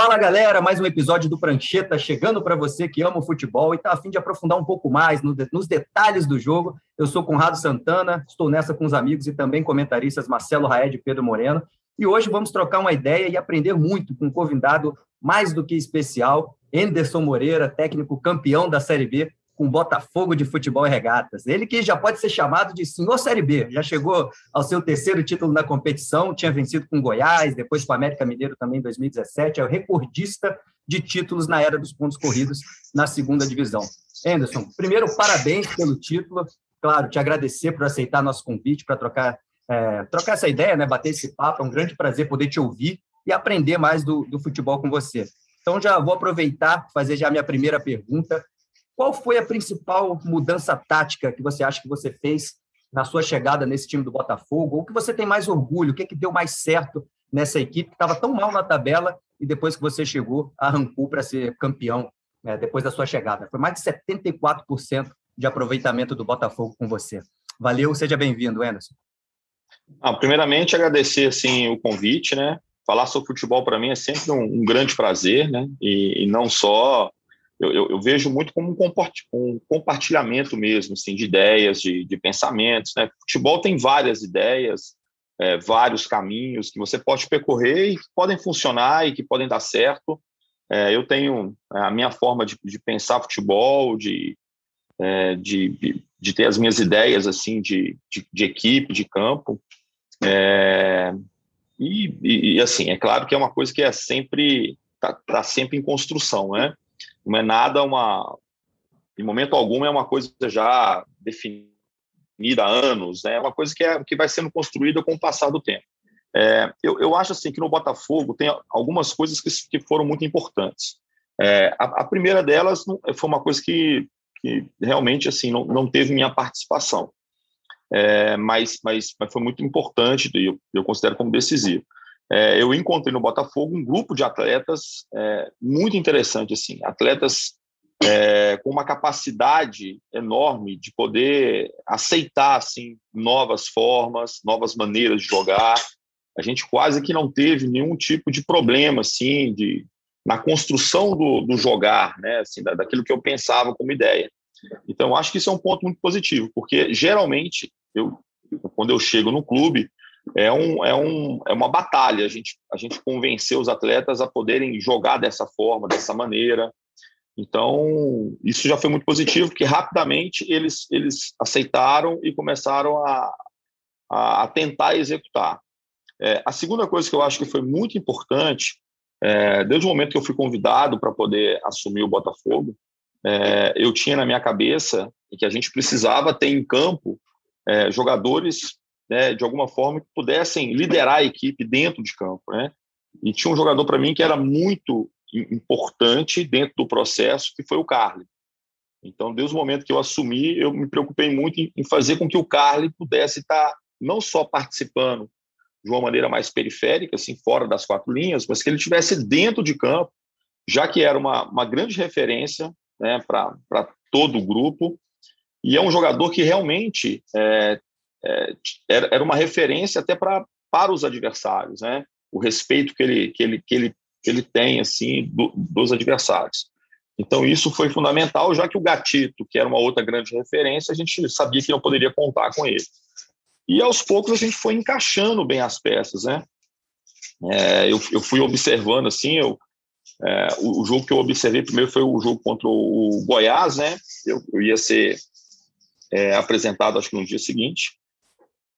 Fala galera, mais um episódio do Prancheta chegando para você que ama o futebol e está a fim de aprofundar um pouco mais nos detalhes do jogo. Eu sou Conrado Santana, estou nessa com os amigos e também comentaristas Marcelo Raed e Pedro Moreno. E hoje vamos trocar uma ideia e aprender muito com um convidado mais do que especial, Anderson Moreira, técnico campeão da Série B, com Botafogo de Futebol e Regatas. Ele que já pode ser chamado de senhor Série B, já chegou ao seu terceiro título na competição, tinha vencido com Goiás, depois com o América Mineiro também em 2017, é o recordista de títulos na era dos pontos corridos na segunda divisão. Anderson, primeiro, parabéns pelo título. Claro, te agradecer por aceitar nosso convite para trocar, é, trocar essa ideia, né, bater esse papo. É um grande prazer poder te ouvir e aprender mais do, do futebol com você. Então, já vou aproveitar, fazer já a minha primeira pergunta. Qual foi a principal mudança tática que você acha que você fez na sua chegada nesse time do Botafogo? Ou que você tem mais orgulho? O que, é que deu mais certo nessa equipe que estava tão mal na tabela e depois que você chegou, arrancou para ser campeão né, depois da sua chegada? Foi mais de 74% de aproveitamento do Botafogo com você. Valeu, seja bem-vindo, Anderson. Ah, primeiramente, agradecer assim, o convite, né? Falar sobre futebol para mim é sempre um, um grande prazer, né? E, e não só eu, eu, eu, vejo muito como um, compartilhamento mesmo, assim, de ideias, de, de pensamentos. Né? Futebol tem várias ideias, é, vários caminhos que você pode percorrer e que podem funcionar e que podem dar certo. É, eu tenho é, a minha forma de, de pensar futebol, de, é, de, de, ter as minhas ideias assim de, de, equipe, de campo. É, e, e, assim, é claro que é uma coisa que é sempre está tá sempre em construção, né? Não é nada uma. Em momento algum é uma coisa já definida há anos, né? é uma coisa que, é, que vai sendo construída com o passar do tempo. É, eu, eu acho assim que no Botafogo tem algumas coisas que, que foram muito importantes. É, a, a, primeira delas foi uma coisa que, que realmente assim não, não teve minha participação, é, mas, mas, mas foi muito importante e eu, eu considero como decisivo é, eu encontrei no Botafogo um grupo de atletas é, muito interessante, assim, atletas é, com uma capacidade enorme de poder aceitar assim novas formas, novas maneiras de jogar. A gente quase que não teve nenhum tipo de problema assim de na construção do, do jogar, né, assim, da, daquilo que eu pensava como ideia. Então, acho que isso é um ponto muito positivo, porque geralmente eu quando eu chego no clube é, um, é, um, é uma batalha a gente, a gente convencer os atletas a poderem jogar dessa forma, dessa maneira. Então, isso já foi muito positivo, porque rapidamente eles, eles aceitaram e começaram a, a, a tentar executar. É, a segunda coisa que eu acho que foi muito importante, é, desde o momento que eu fui convidado para poder assumir o Botafogo, é, eu tinha na minha cabeça que a gente precisava ter em campo é, jogadores né, de alguma forma, que pudessem liderar a equipe dentro de campo. Né? E tinha um jogador para mim que era muito importante dentro do processo, que foi o Carly. Então, desde o momento que eu assumi, eu me preocupei muito em fazer com que o Carly pudesse estar não só participando de uma maneira mais periférica, assim, fora das quatro linhas, mas que ele estivesse dentro de campo, já que era uma, uma grande referência né, para todo o grupo. E é um jogador que realmente é, é, era, uma referência até para para os adversários, né? O respeito que ele que ele que ele que ele tem assim do, dos adversários. Então isso foi fundamental, já que o Gatito, que era uma outra grande referência, a gente sabia que não poderia contar com ele. E aos poucos a gente foi encaixando bem as peças, né? É, eu, eu fui observando assim, eu, é, o, o, jogo que eu observei primeiro foi o jogo contra o Goiás, né? Eu, eu ia ser é, apresentado acho que no dia seguinte.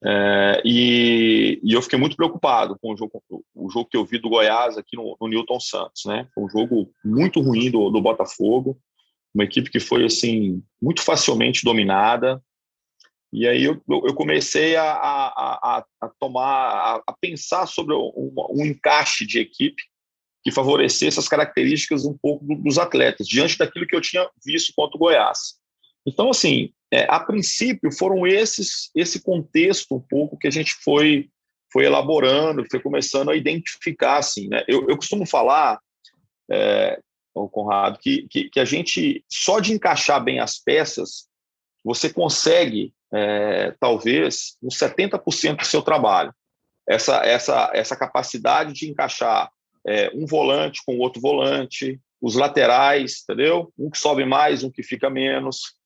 É, e, e, eu fiquei muito preocupado com o jogo, o jogo que eu vi do Goiás aqui no, no Newton Santos, né? Um jogo muito ruim do, do Botafogo, uma equipe que foi assim muito facilmente dominada. E aí eu, eu comecei a, a, a, a tomar, a, pensar sobre um, um, encaixe de equipe que favorecesse as características um pouco dos atletas diante daquilo que eu tinha visto contra o Goiás. Então, assim, é, a princípio foram esses esse contexto um pouco que a gente foi foi elaborando, foi começando a identificar assim, né? Eu, eu costumo falar, é, Conrado, que, que, que, a gente só de encaixar bem as peças você consegue é, talvez uns 70% do seu trabalho. Essa essa essa capacidade de encaixar é, um volante com outro volante, os laterais, entendeu? Um que sobe mais, um que fica menos,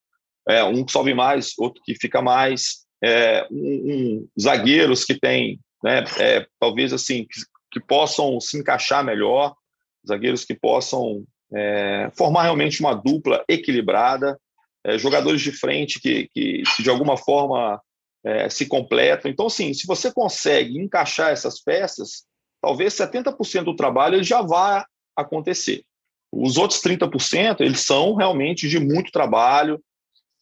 é, um que sobe mais, outro que fica mais, é, um, um, zagueiros que tem, né, é, talvez assim, que, que, possam se encaixar melhor, zagueiros que possam é, formar realmente uma dupla equilibrada, é, jogadores de frente que, que, de alguma forma é, se completam. Então, assim, se você consegue encaixar essas peças, talvez 70% do trabalho já vá acontecer. Os outros 30%, eles são realmente de muito trabalho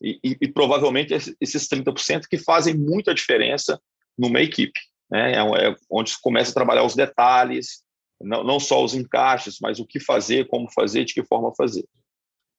e, e, e provavelmente esses 30% que fazem muita diferença numa equipe. Né? É, é onde se começa a trabalhar os detalhes, não, não só os encaixes, mas o que fazer, como fazer, de que forma fazer.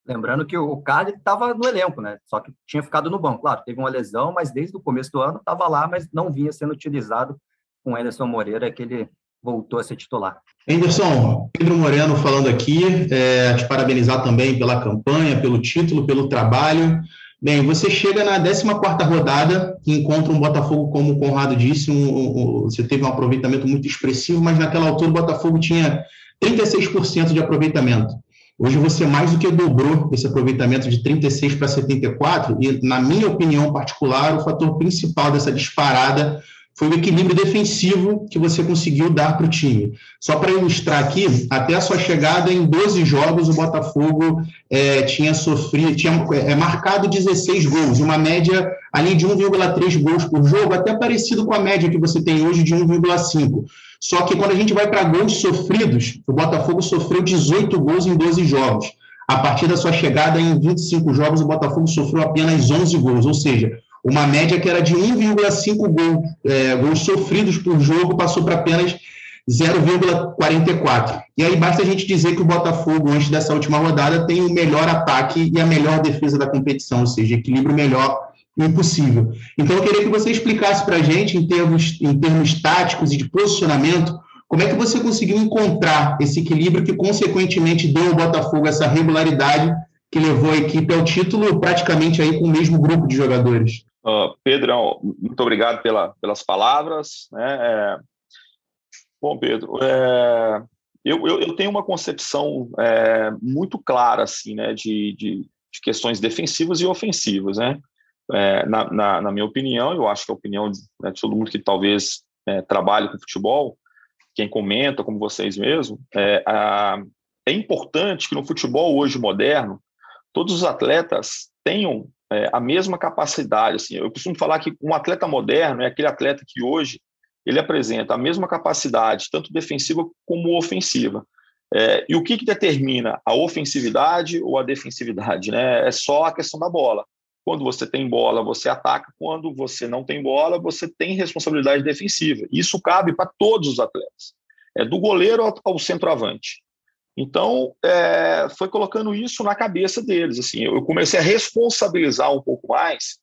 Lembrando que o Carly estava no elenco, né? Só que tinha ficado no banco. Claro, teve uma lesão, mas desde o começo do ano estava lá, mas não vinha sendo utilizado com o Anderson Moreira, que ele voltou a ser titular. Anderson, Pedro Moreno falando aqui, é, te parabenizar também pela campanha, pelo título, pelo trabalho. Bem, você chega na 14ª rodada e encontra um Botafogo, como o Conrado disse, um, um, você teve um aproveitamento muito expressivo, mas naquela altura o Botafogo tinha 36% de aproveitamento. Hoje você mais do que dobrou esse aproveitamento de 36 para 74, e na minha opinião particular, o fator principal dessa disparada foi o equilíbrio defensivo que você conseguiu dar para o time. Só para ilustrar aqui, até a sua chegada em 12 jogos, o Botafogo é, tinha sofrido, tinha é, marcado 16 gols, uma média ali de 1,3 gols por jogo, até parecido com a média que você tem hoje de 1,5. Só que quando a gente vai para gols sofridos, o Botafogo sofreu 18 gols em 12 jogos. A partir da sua chegada em 25 jogos, o Botafogo sofreu apenas 11 gols, ou seja, uma média que era de 1,5 gol, é, gols sofridos por jogo passou para apenas 0,44. E aí basta a gente dizer que o Botafogo, antes dessa última rodada, tem o melhor ataque e a melhor defesa da competição, ou seja, equilíbrio melhor impossível. Então, eu queria que você explicasse para a gente, em termos, em termos táticos e de posicionamento, como é que você conseguiu encontrar esse equilíbrio que, consequentemente, deu ao Botafogo essa regularidade que levou a equipe ao título praticamente aí com o mesmo grupo de jogadores? Uh, Pedro, muito obrigado pela, pelas palavras. Né? É... Bom, Pedro, é... eu, eu, eu, tenho uma concepção é, muito clara assim, né, de, de, de, questões defensivas e ofensivas. Né? É, na, na, na, minha opinião, eu acho que a opinião de, né, de todo mundo que talvez é, trabalhe com futebol, quem comenta, como vocês mesmos, é, a, é importante que no futebol hoje moderno, todos os atletas tenham é, a mesma capacidade. Assim, eu costumo falar que um atleta moderno é aquele atleta que hoje ele apresenta a mesma capacidade, tanto defensiva como ofensiva. É, e o que, que determina a ofensividade ou a defensividade? Né? É só a questão da bola. Quando você tem bola, você ataca. Quando você não tem bola, você tem responsabilidade defensiva. Isso cabe para todos os atletas, é do goleiro ao, ao centroavante. Então, é, foi colocando isso na cabeça deles. Assim, eu comecei a responsabilizar um pouco mais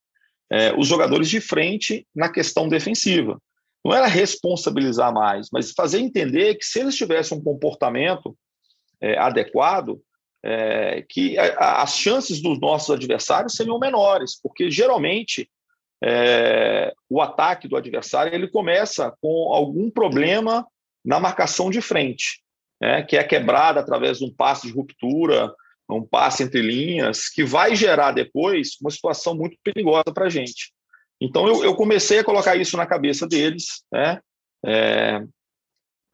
é, os jogadores de frente na questão defensiva. Não era responsabilizar mais, mas fazer entender que se eles tivessem um comportamento é, adequado, é, que a, as chances dos nossos adversários seriam menores, porque geralmente é, o ataque do adversário ele começa com algum problema na marcação de frente né, que é quebrada através de um passe de ruptura, um passe entre linhas, que vai gerar depois uma situação muito perigosa para a gente. Então, eu, eu, comecei a colocar isso na cabeça deles, né? É,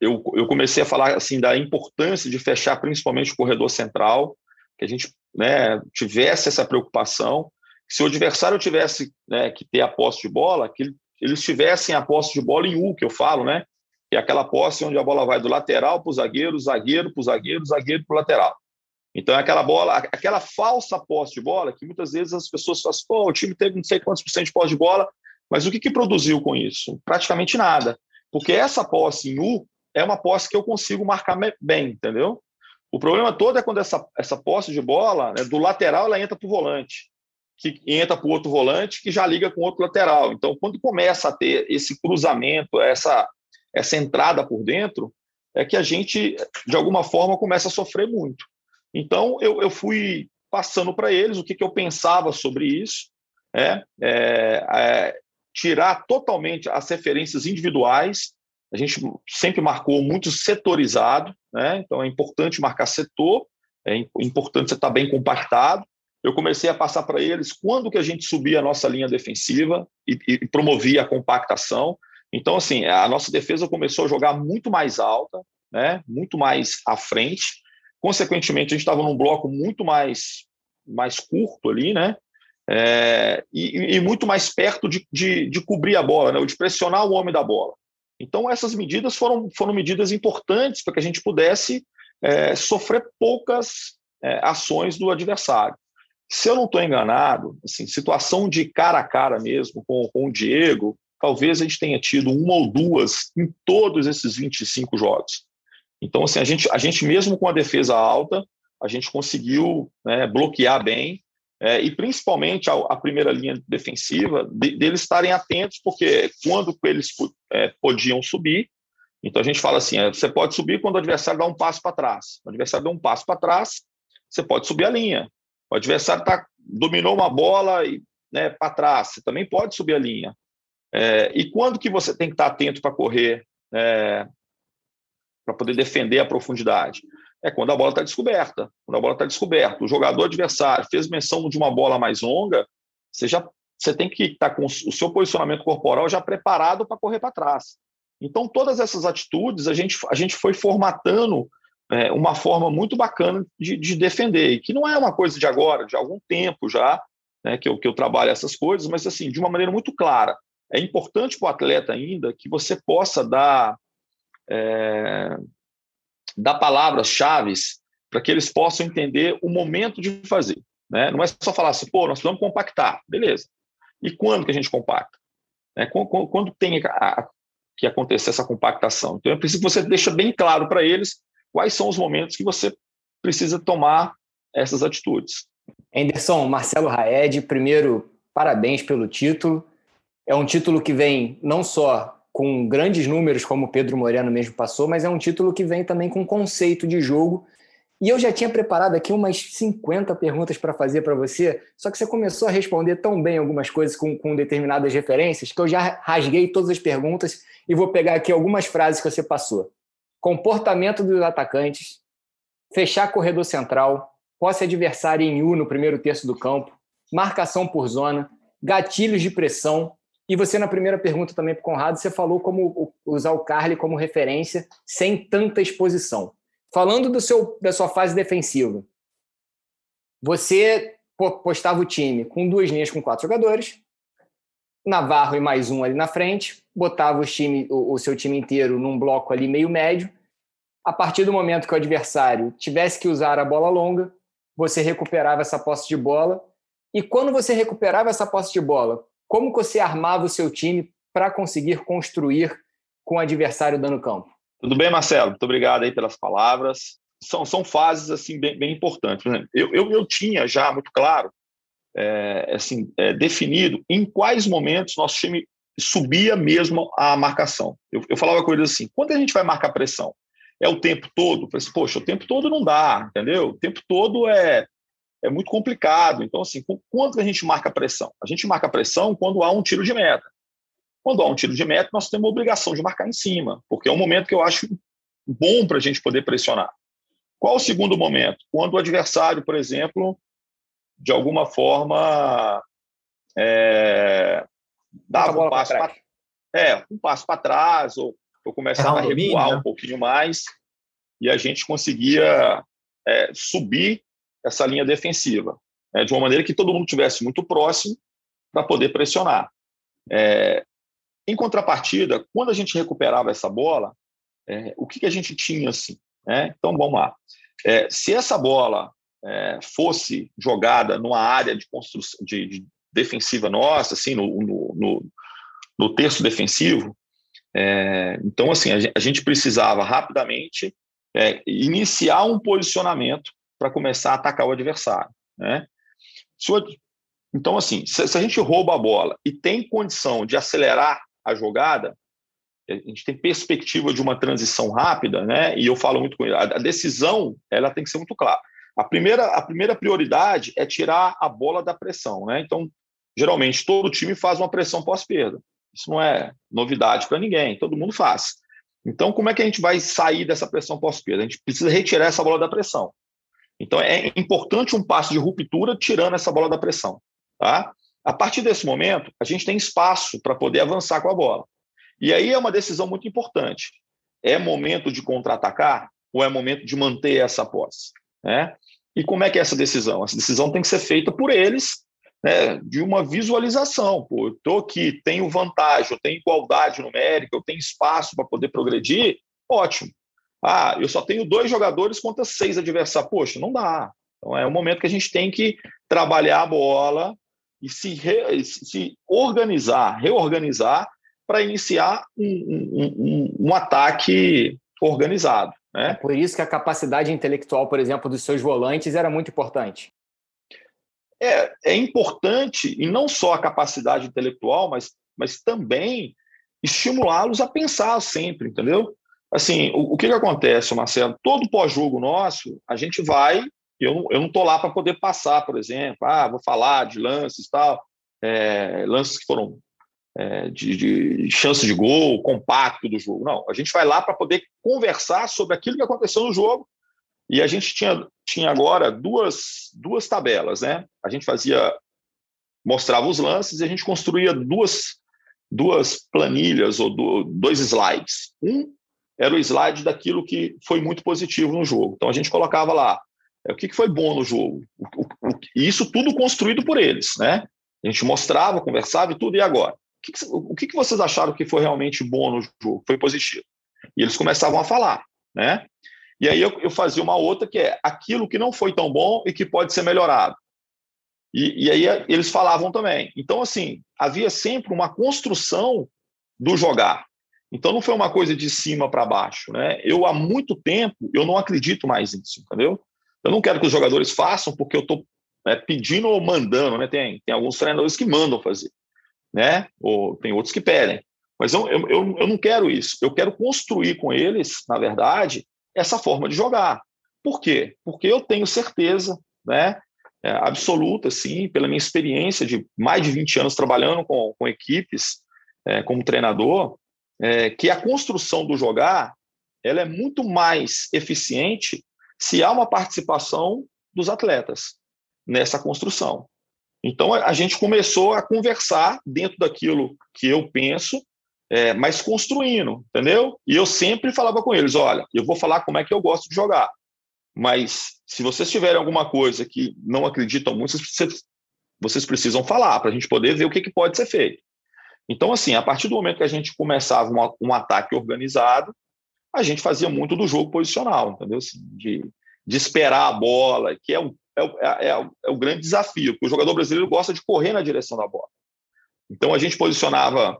eu, eu, comecei a falar assim da importância de fechar principalmente o corredor central, que a gente né, tivesse essa preocupação. Se o adversário tivesse né, que ter a posse de bola, que eles tivessem a posse de bola em U, que eu falo, né? Que é aquela posse onde a bola vai do lateral para o zagueiro, zagueiro para o zagueiro, zagueiro para o lateral. Então, é aquela bola, aquela falsa posse de bola, que muitas vezes as pessoas falam assim, pô, o time teve não sei quantos por cento de posse de bola, mas o que, que produziu com isso? Praticamente nada. Porque essa posse em U é uma posse que eu consigo marcar bem, entendeu? O problema todo é quando essa, essa posse de bola, né, do lateral, ela entra para o volante, que entra para o outro volante, que já liga com outro lateral. Então, quando começa a ter esse cruzamento, essa, essa entrada por dentro, é que a gente, de alguma forma, começa a sofrer muito. Então, eu, eu fui passando para eles o que, que eu pensava sobre isso, é, é, é, tirar totalmente as referências individuais. A gente sempre marcou muito setorizado, né? Então é importante marcar setor, é importante você estar bem compactado. Eu comecei a passar para eles quando que a gente subia a nossa linha defensiva e, e promovia a compactação. Então, assim, a nossa defesa começou a jogar muito mais alta, né? Muito mais à frente. Consequentemente, a gente estava num bloco muito mais mais curto ali, né? É, e, e, muito mais perto de, de, de, cobrir a bola, né, ou de pressionar o homem da bola. Então, essas medidas foram, foram medidas importantes para que a gente pudesse é, sofrer poucas é, ações do adversário. Se eu não estou enganado, assim, situação de cara a cara mesmo com, com o Diego, talvez a gente tenha tido uma ou duas em todos esses 25 jogos. Então, assim, a gente, a gente mesmo com a defesa alta, a gente conseguiu né, bloquear bem é, e principalmente a, a, primeira linha defensiva, de, deles estarem atentos, porque quando eles é, podiam subir, então a gente fala assim: é, você pode subir quando o adversário dá um passo para trás. O adversário dá um passo para trás, você pode subir a linha. O adversário tá, dominou uma bola e né, para trás, você também pode subir a linha. É, e quando que você tem que estar atento para correr, é, para poder defender a profundidade? é quando a bola está descoberta. Quando a bola está descoberta, o jogador adversário fez menção de uma bola mais longa, você já você tem que estar com o seu posicionamento corporal já preparado para correr para trás. Então, todas essas atitudes a gente, a gente foi formatando é, uma forma muito bacana de, de, defender, e que não é uma coisa de agora, de algum tempo já, né, que, eu, que eu trabalho essas coisas, mas assim, de uma maneira muito clara. É importante para o atleta ainda que você possa dar é, dar palavras-chave para que eles possam entender o momento de fazer. Né? Não é só falar assim, pô, nós precisamos compactar. Beleza. E quando que a gente compacta? Né? Quando, quando, tem a, que acontecer essa compactação? Então, é preciso que você deixe bem claro para eles quais são os momentos que você precisa tomar essas atitudes. Anderson, Marcelo Raed, primeiro, parabéns pelo título. É um título que vem não só com grandes números, como o Pedro Moreno mesmo passou, mas é um título que vem também com conceito de jogo. E eu já tinha preparado aqui umas 50 perguntas para fazer para você, só que você começou a responder tão bem algumas coisas com, com determinadas referências que eu já rasguei todas as perguntas e vou pegar aqui algumas frases que você passou. Comportamento dos atacantes, fechar corredor central, posse adversária em U no primeiro terço do campo, marcação por zona, gatilhos de pressão, e você, na primeira pergunta também para o Conrado, você falou como usar o Carly como referência sem tanta exposição. Falando do seu, da sua fase defensiva, você postava o time com duas linhas com quatro jogadores, Navarro e mais um ali na frente, botava o, time, o, o seu time inteiro num bloco ali meio médio. A partir do momento que o adversário tivesse que usar a bola longa, você recuperava essa posse de bola. E quando você recuperava essa posse de bola, como você armava o seu time para conseguir construir com o adversário dando campo? Tudo bem, Marcelo? Muito obrigado aí pelas palavras. São, são fases assim bem, bem importantes. Eu, eu, eu tinha já muito claro, é, assim, é, definido em quais momentos nosso time subia mesmo a marcação. Eu, eu falava coisas assim: quando a gente vai marcar pressão? É o tempo todo? Eu falei assim, Poxa, o tempo todo não dá, entendeu? O tempo todo é é muito complicado. Então, assim, quando a gente marca pressão? A gente marca pressão quando há um tiro de meta. Quando há um tiro de meta, nós temos a obrigação de marcar em cima, porque é um momento que eu acho bom para a gente poder pressionar. Qual o segundo momento? Quando o adversário, por exemplo, de alguma forma é, dava um passo para é, um passo para trás, ou, ou começava a recuar né? um pouquinho mais, e a gente conseguia é, subir essa linha defensiva, né, de uma maneira que todo mundo tivesse muito próximo para poder pressionar. É, em contrapartida, quando a gente recuperava essa bola, é, o que, que, a gente tinha assim? Né? Então, vamos lá. É, se essa bola é, fosse jogada numa área de construção de, de defensiva nossa, assim, no, no, no, no terço defensivo, é, então assim a gente precisava rapidamente é, iniciar um posicionamento para começar a atacar o adversário. Né? Então, assim, se, a gente rouba a bola e tem condição de acelerar a jogada, a gente tem perspectiva de uma transição rápida, né? E eu falo muito com ele, a decisão ela tem que ser muito clara. A primeira, a primeira prioridade é tirar a bola da pressão, né? Então, geralmente todo time faz uma pressão pós-perda. Isso não é novidade para ninguém, todo mundo faz. Então, como é que a gente vai sair dessa pressão pós-perda? A gente precisa retirar essa bola da pressão. Então, é importante um passo de ruptura tirando essa bola da pressão. Tá? A partir desse momento, a gente tem espaço para poder avançar com a bola. E aí é uma decisão muito importante. É momento de contra-atacar ou é momento de manter essa posse? Né? E como é que é essa decisão? Essa decisão tem que ser feita por eles, né, de uma visualização. Pô, eu estou aqui, tenho vantagem, eu tenho igualdade numérica, eu tenho espaço para poder progredir, ótimo. Ah, eu só tenho dois jogadores contra seis adversários. Poxa, não dá. Então é um momento que a gente tem que trabalhar a bola e se, re, se organizar, reorganizar para iniciar um, um, um, um, ataque organizado. Né? É por isso que a capacidade intelectual, por exemplo, dos seus volantes era muito importante. É, é importante, e não só a capacidade intelectual, mas, mas também estimulá-los a pensar sempre, entendeu? Assim, o, o que, que acontece, Marcelo? Todo pós-jogo nosso, a gente vai. Eu, eu não estou lá para poder passar, por exemplo, ah, vou falar de lances tal, é, lances que foram é, de, de chance de gol, compacto do jogo. Não, a gente vai lá para poder conversar sobre aquilo que aconteceu no jogo. E a gente tinha, tinha agora duas, duas tabelas, né? A gente fazia, mostrava os lances e a gente construía duas, duas planilhas ou do, dois slides. Um era o slide daquilo que foi muito positivo no jogo. Então a gente colocava lá é, o que, que foi bom no jogo. O, o, o, isso tudo construído por eles, né? A gente mostrava, conversava e tudo, e agora? que, que, o que, que vocês acharam que foi realmente bom no jogo, foi positivo? E eles começavam a falar, né? E aí eu, eu fazia uma outra que é aquilo que não foi tão bom e que pode ser melhorado. E, e aí eles falavam também. Então, assim, havia sempre uma construção do jogar. Então não foi uma coisa de cima para baixo, né? Eu há muito tempo eu não acredito mais nisso, entendeu? Eu não quero que os jogadores façam porque eu estou né, pedindo ou mandando, né? Tem, tem alguns treinadores que mandam fazer né? Ou tem outros que pedem. Mas eu, eu, eu não quero isso. Eu quero construir com eles, na verdade, essa forma de jogar. Por quê? Porque eu tenho certeza, né? É, absoluta, sim, pela minha experiência de mais de 20 anos trabalhando com, com equipes é, como treinador, é, que a construção do jogar ela é muito mais eficiente se há uma participação dos atletas nessa construção. Então a gente começou a conversar dentro daquilo que eu penso, é, mas construindo, entendeu? E eu sempre falava com eles: olha, eu vou falar como é que eu gosto de jogar, mas se vocês tiverem alguma coisa que não acreditam muito, vocês, vocês precisam falar para a gente poder ver o que, que pode ser feito. Então, assim, a partir do momento que a gente começava um, um ataque organizado, a gente fazia muito do jogo posicional, entendeu? Assim, de, de esperar a bola, que é é, é, é, é, o grande desafio, porque o jogador brasileiro gosta de correr na direção da bola. Então a gente posicionava,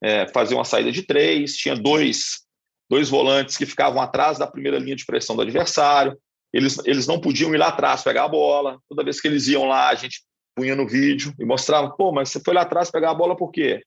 é, fazia uma saída de três, tinha dois, dois volantes que ficavam atrás da primeira linha de pressão do adversário, eles, eles não podiam ir lá atrás pegar a bola, toda vez que eles iam lá, a gente punha no vídeo e mostrava, pô, mas você foi lá atrás pegar a bola por quê?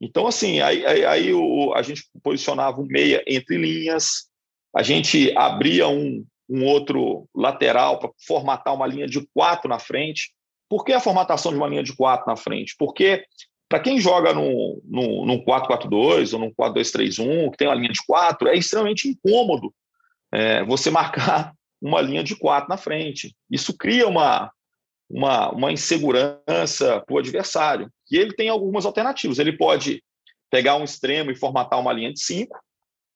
Então, assim, aí, aí, aí o, a gente posicionava um meia entre linhas, a gente abria um, um outro lateral para formatar uma linha de quatro na frente. Por que a formatação de uma linha de quatro na frente? Porque para quem joga no, no 4-4-2 ou no 4-2-3-1, que tem uma linha de quatro, é extremamente incômodo é, você marcar uma linha de quatro na frente. Isso cria uma, uma, uma insegurança para o adversário. E ele tem algumas alternativas. Ele pode pegar um extremo e formatar uma linha de cinco,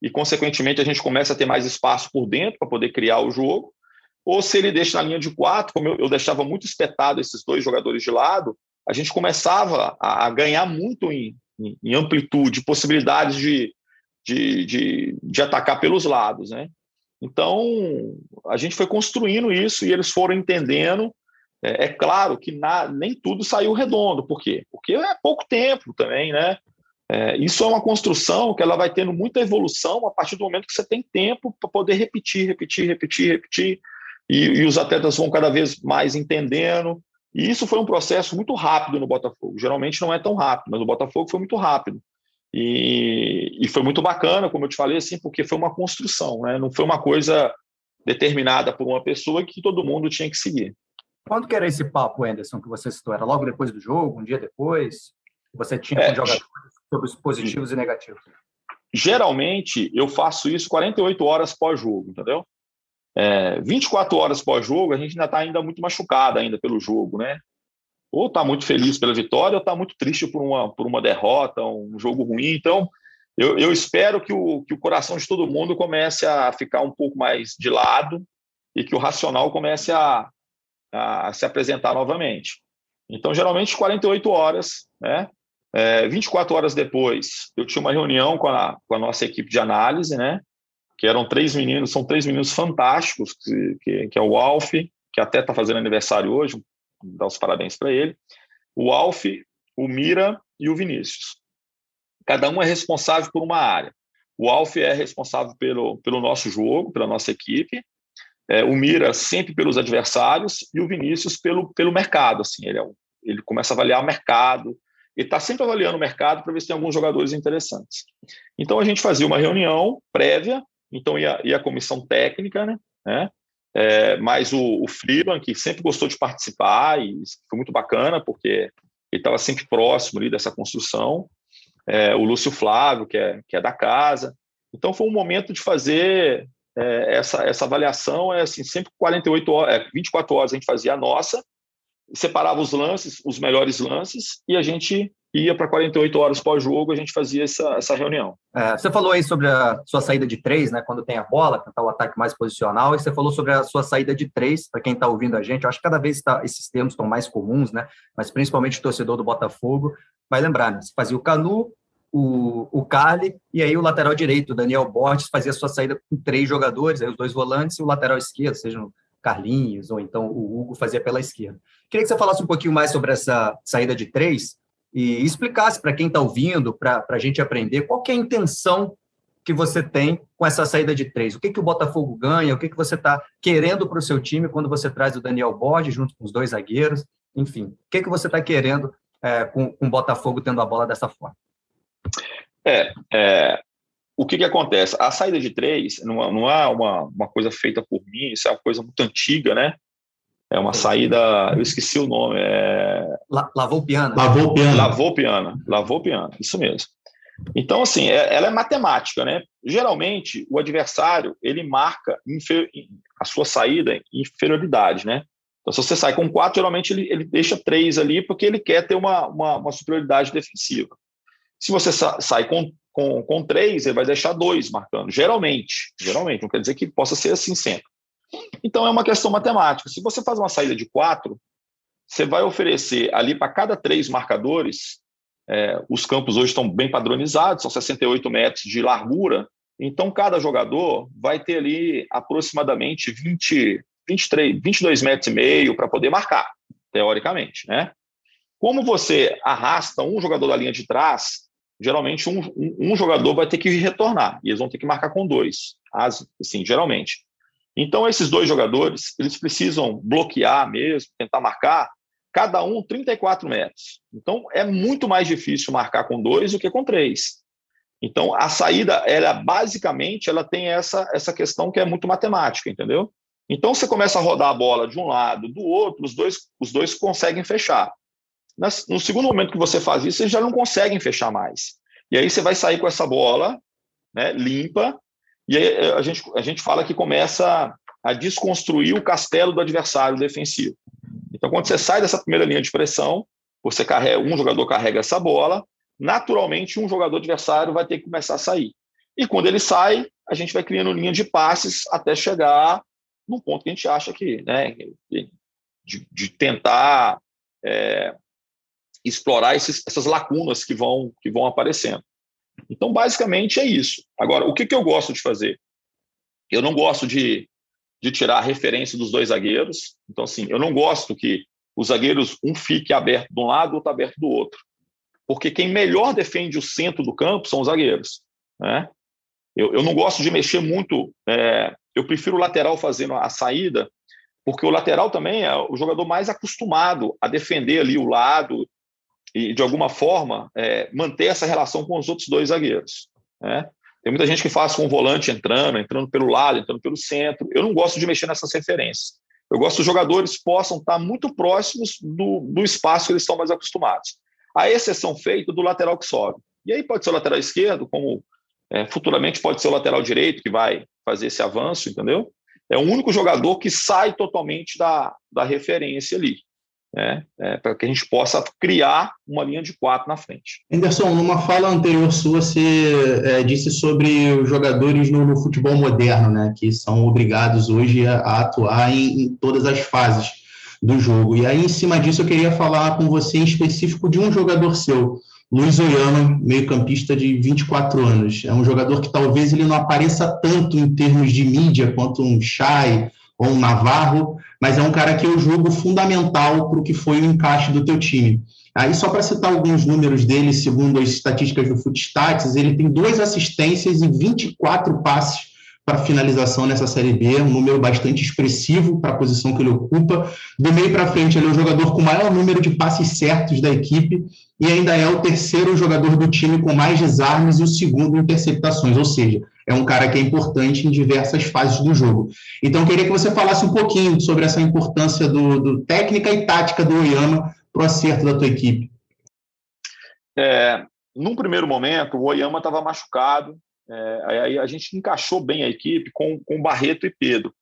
e, consequentemente, a gente começa a ter mais espaço por dentro para poder criar o jogo. Ou se ele deixa na linha de quatro, como eu, eu deixava muito espetado esses dois jogadores de lado, a gente começava a, a ganhar muito em, em, em, amplitude, possibilidades de, de, de, de atacar pelos lados. Né? Então, a gente foi construindo isso e eles foram entendendo. É, é claro que na, nem tudo saiu redondo. Por quê? Porque é pouco tempo também, né? É, isso é uma construção que ela vai tendo muita evolução a partir do momento que você tem tempo para poder repetir, repetir, repetir, repetir, e, e, os atletas vão cada vez mais entendendo. E isso foi um processo muito rápido no Botafogo. Geralmente não é tão rápido, mas o Botafogo foi muito rápido. E, e foi muito bacana, como eu te falei, assim, porque foi uma construção, né? não foi uma coisa determinada por uma pessoa que todo mundo tinha que seguir. Quando que era esse papo, Anderson, que você citou? Era logo depois do jogo, um dia depois? Você tinha é, com jogadores? sobre os positivos e negativos? geralmente eu faço isso 48 horas pós-jogo, entendeu? É, 24 horas pós-jogo, a gente ainda está ainda muito machucado ainda pelo jogo, né? Ou está muito feliz pela vitória, ou está muito triste por uma, por uma derrota, um jogo ruim. Então, eu, eu espero que o, que o coração de todo mundo comece a ficar um pouco mais de lado e que o racional comece a, a se apresentar novamente. Então, geralmente, 48 horas, né? É, 24 horas depois, eu tinha uma reunião com a, com a nossa equipe de análise, né? Que eram três meninos, são três meninos fantásticos, que, que, que é o Alf, que até está fazendo aniversário hoje, dar os parabéns para ele, o Alf, o Mira e o Vinícius. Cada um é responsável por uma área. O Alf é responsável pelo, pelo nosso jogo, pela nossa equipe, é, o Mira sempre pelos adversários e o Vinícius pelo, pelo mercado. Assim, ele, é um, ele começa a avaliar o mercado, ele está sempre avaliando o mercado para ver se tem alguns jogadores interessantes. Então a gente fazia uma reunião prévia, então ia, ia a comissão técnica, né? né? É, mas o, o Freeland, que sempre gostou de participar, e foi muito bacana, porque ele estava sempre próximo ali dessa construção. É, o Lúcio Flávio, que é, que é da casa. Então foi um momento de fazer é, essa, essa avaliação, é assim, sempre 48 horas, é, 24 horas a gente fazia a nossa, separava os lances, os melhores lances, e a gente ia para 48 horas pós-jogo, a gente fazia essa, essa reunião. É, você falou aí sobre a sua saída de três, né, quando tem a bola, tentar o ataque mais posicional, e você falou sobre a sua saída de três, para quem está ouvindo a gente, eu acho que cada vez tá, esses termos estão mais comuns, né, mas principalmente o torcedor do Botafogo vai lembrar, né, você fazia o Canu, o, o Carly, e aí o lateral direito, o Daniel Borges, fazia sua saída com três jogadores, aí os dois volantes e o lateral esquerdo, seja o Carlinhos ou então o Hugo fazia pela esquerda. Queria que você falasse um pouquinho mais sobre essa saída de três e explicasse para quem está ouvindo, para a gente aprender, qual é a intenção que você tem com essa saída de três? O que, que o Botafogo ganha? O que, que você está querendo para o seu time quando você traz o Daniel Borges junto com os dois zagueiros? Enfim, o que, que você está querendo é, com, com o Botafogo tendo a bola dessa forma? É, é o que, que acontece? A saída de três não, não é uma, uma coisa feita por mim, isso é uma coisa muito antiga, né? É uma saída, eu esqueci o nome. É... lavou piano. Lavou piano. Lavou piano. Lavou piano, isso mesmo. Então, assim, é, ela é matemática, né? Geralmente, o adversário, ele marca a sua saída em inferioridade, né? Então, se você sai com quatro, geralmente ele, ele deixa três ali porque ele quer ter uma, uma, uma superioridade defensiva. Se você sai com, com, com três, ele vai deixar dois marcando, geralmente. Geralmente, não quer dizer que possa ser assim sempre. Então, é uma questão matemática. Se você faz uma saída de quatro, você vai oferecer ali para cada três marcadores, é, os campos hoje estão bem padronizados, são 68 metros de largura, então cada jogador vai ter ali aproximadamente 20, 23, 22 metros e meio para poder marcar, teoricamente, né? Como você arrasta um jogador da linha de trás, geralmente um, um, um, jogador vai ter que retornar e eles vão ter que marcar com dois, assim, geralmente. Então esses dois jogadores eles precisam bloquear mesmo, tentar marcar cada um 34 metros. Então é muito mais difícil marcar com dois do que com três. Então a saída ela basicamente ela tem essa essa questão que é muito matemática, entendeu? Então você começa a rodar a bola de um lado, do outro, os dois os dois conseguem fechar. No segundo momento que você faz isso, eles já não conseguem fechar mais. E aí você vai sair com essa bola né, limpa, e aí eh, a gente, a gente fala que começa a desconstruir o castelo do adversário defensivo. Então, quando você sai dessa primeira linha de pressão, você carrega, um jogador carrega essa bola, naturalmente um jogador adversário vai ter que começar a sair. E quando ele sai, a gente vai criando linha de passes até chegar num ponto que a gente acha que, né, de, de tentar é, explorar esses, essas lacunas que vão, que vão aparecendo. Então, basicamente, é isso. Agora, o que, que eu gosto de fazer? Eu não gosto de, de tirar a referência dos dois zagueiros. Então, assim, eu não gosto que os zagueiros, um fique aberto de um lado, outro aberto do outro. Porque quem melhor defende o centro do campo são os zagueiros. Né? Eu, eu não gosto de mexer muito. É, eu prefiro o lateral fazendo a saída, porque o lateral também é o jogador mais acostumado a defender ali o lado e, de alguma forma, é, manter essa relação com os outros dois zagueiros. Né? Tem muita gente que faz com o volante entrando, entrando pelo lado, entrando pelo centro. Eu não gosto de mexer nessas referências. Eu gosto que os jogadores possam estar muito próximos do, do espaço que eles estão mais acostumados. A exceção feita do lateral que sobe. E aí pode ser o lateral esquerdo, como É, futuramente pode ser o lateral direito que vai fazer esse avanço, entendeu? É o único jogador que sai totalmente da, da referência ali né, é, para que a gente possa criar uma linha de quatro na frente. Anderson, numa fala anterior sua, você é, disse sobre os jogadores no, no, futebol moderno, né, que são obrigados hoje a, a atuar em, em, todas as fases do jogo. E aí, em cima disso, eu queria falar com você em específico de um jogador seu, Luiz Oyama, meio-campista de 24 anos. É um jogador que talvez ele não apareça tanto em termos de mídia quanto um Chay ou um Navarro, mas é um cara que eu julgo fundamental para o que foi o encaixe do teu time. Aí, só para citar alguns números dele, segundo as estatísticas do Footstats, ele tem duas assistências e 24 passes para finalização nessa Série B, um número bastante expressivo para a posição que ele ocupa. Do meio para frente, ele é o jogador com o maior número de passes certos da equipe e ainda é o terceiro jogador do time com mais desarmes e o segundo em interceptações, ou seja, é um cara que é importante em diversas fases do jogo. Então, eu queria que você falasse um pouquinho sobre essa importância do, do técnica e tática do Oyama para o acerto da tua equipe. É, num primeiro momento, o Oyama estava machucado, é, aí a gente encaixou bem a equipe com, com Barreto e Pedro,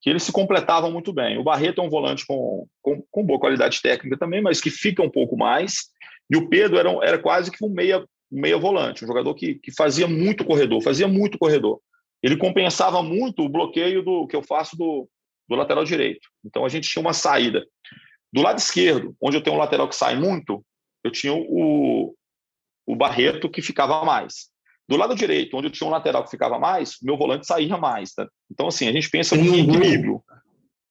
que eles se completavam muito bem. O Barreto é um volante com, com, com boa qualidade técnica também, mas que fica um pouco mais. E o Pedro era, era quase que um meia, meia volante, um jogador que, que fazia muito corredor, fazia muito corredor. Ele compensava muito o bloqueio do que eu faço do, do lateral direito. Então a gente tinha uma saída. Do lado esquerdo, onde eu tenho um lateral que sai muito, eu tinha o, o Barreto que ficava mais. Do lado direito, onde eu tinha um lateral que ficava mais, meu volante saía mais. Tá? Então, assim, a gente pensa tem em equilíbrio.